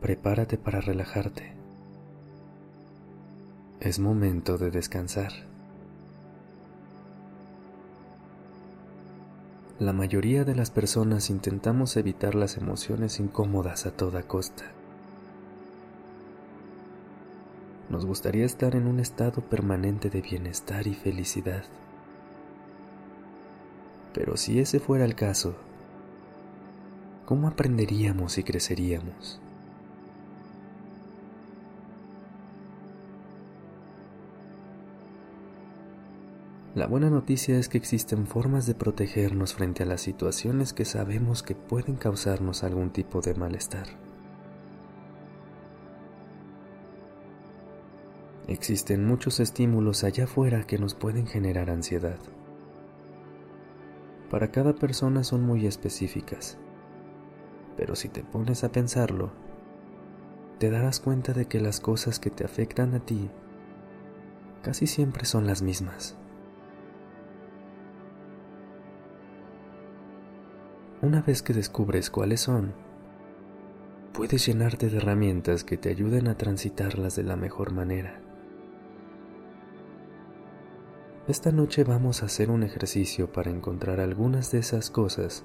Prepárate para relajarte. Es momento de descansar. La mayoría de las personas intentamos evitar las emociones incómodas a toda costa. Nos gustaría estar en un estado permanente de bienestar y felicidad. Pero si ese fuera el caso, ¿cómo aprenderíamos y creceríamos? La buena noticia es que existen formas de protegernos frente a las situaciones que sabemos que pueden causarnos algún tipo de malestar. Existen muchos estímulos allá afuera que nos pueden generar ansiedad. Para cada persona son muy específicas, pero si te pones a pensarlo, te darás cuenta de que las cosas que te afectan a ti casi siempre son las mismas. Una vez que descubres cuáles son, puedes llenarte de herramientas que te ayuden a transitarlas de la mejor manera. Esta noche vamos a hacer un ejercicio para encontrar algunas de esas cosas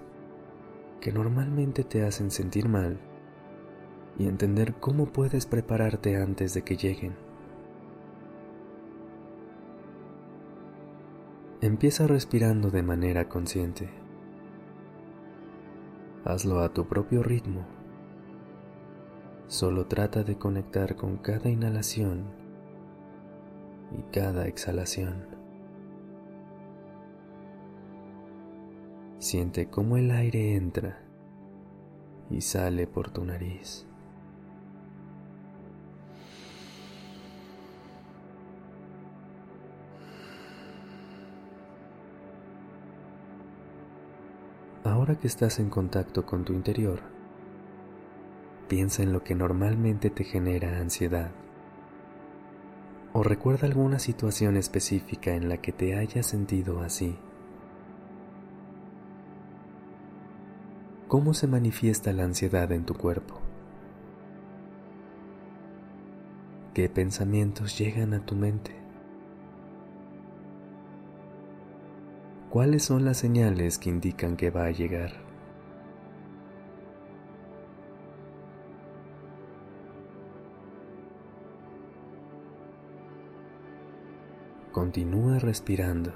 que normalmente te hacen sentir mal y entender cómo puedes prepararte antes de que lleguen. Empieza respirando de manera consciente. Hazlo a tu propio ritmo. Solo trata de conectar con cada inhalación y cada exhalación. Siente cómo el aire entra y sale por tu nariz. Ahora que estás en contacto con tu interior, piensa en lo que normalmente te genera ansiedad. O recuerda alguna situación específica en la que te hayas sentido así. ¿Cómo se manifiesta la ansiedad en tu cuerpo? ¿Qué pensamientos llegan a tu mente? ¿Cuáles son las señales que indican que va a llegar? Continúa respirando.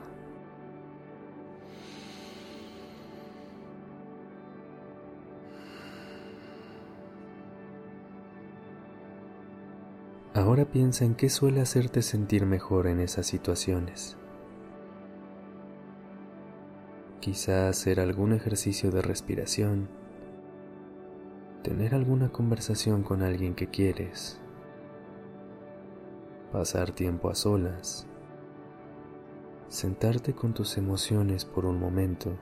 Ahora piensa en qué suele hacerte sentir mejor en esas situaciones. Quizá hacer algún ejercicio de respiración, tener alguna conversación con alguien que quieres, pasar tiempo a solas, sentarte con tus emociones por un momento.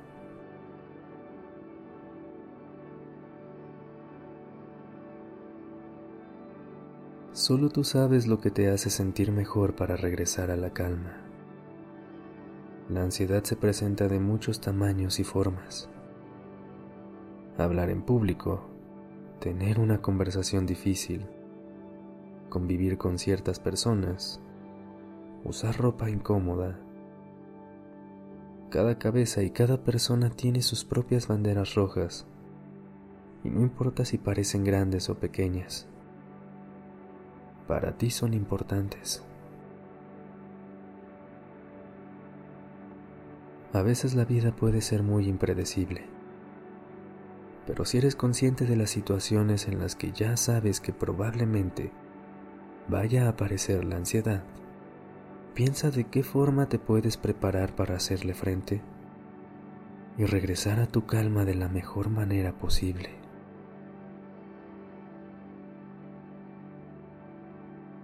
Solo tú sabes lo que te hace sentir mejor para regresar a la calma. La ansiedad se presenta de muchos tamaños y formas. Hablar en público, tener una conversación difícil, convivir con ciertas personas, usar ropa incómoda. Cada cabeza y cada persona tiene sus propias banderas rojas, y no importa si parecen grandes o pequeñas, para ti son importantes. A veces la vida puede ser muy impredecible, pero si eres consciente de las situaciones en las que ya sabes que probablemente vaya a aparecer la ansiedad, piensa de qué forma te puedes preparar para hacerle frente y regresar a tu calma de la mejor manera posible.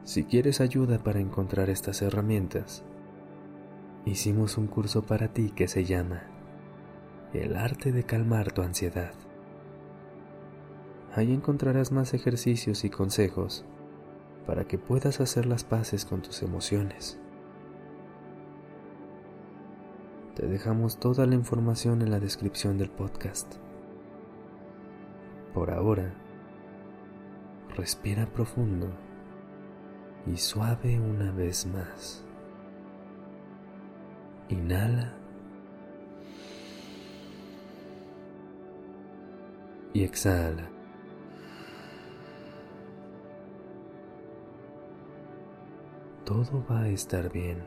Si quieres ayuda para encontrar estas herramientas, hicimos un curso para ti que se llama El arte de calmar tu ansiedad. Ahí encontrarás más ejercicios y consejos para que puedas hacer las paces con tus emociones. Te dejamos toda la información en la descripción del podcast. Por ahora, respira profundo y suave una vez más. Inhala y exhala. Todo va a estar bien.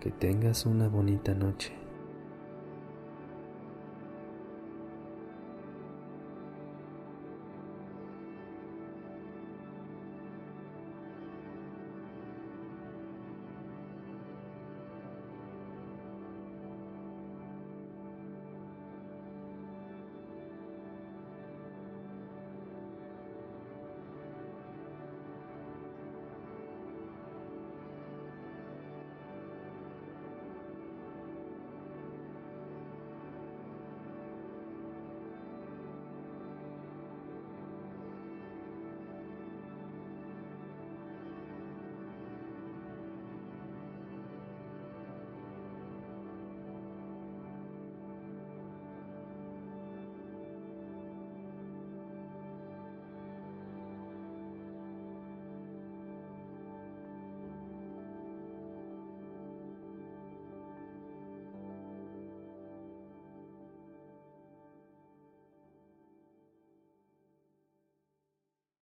Que tengas una bonita noche.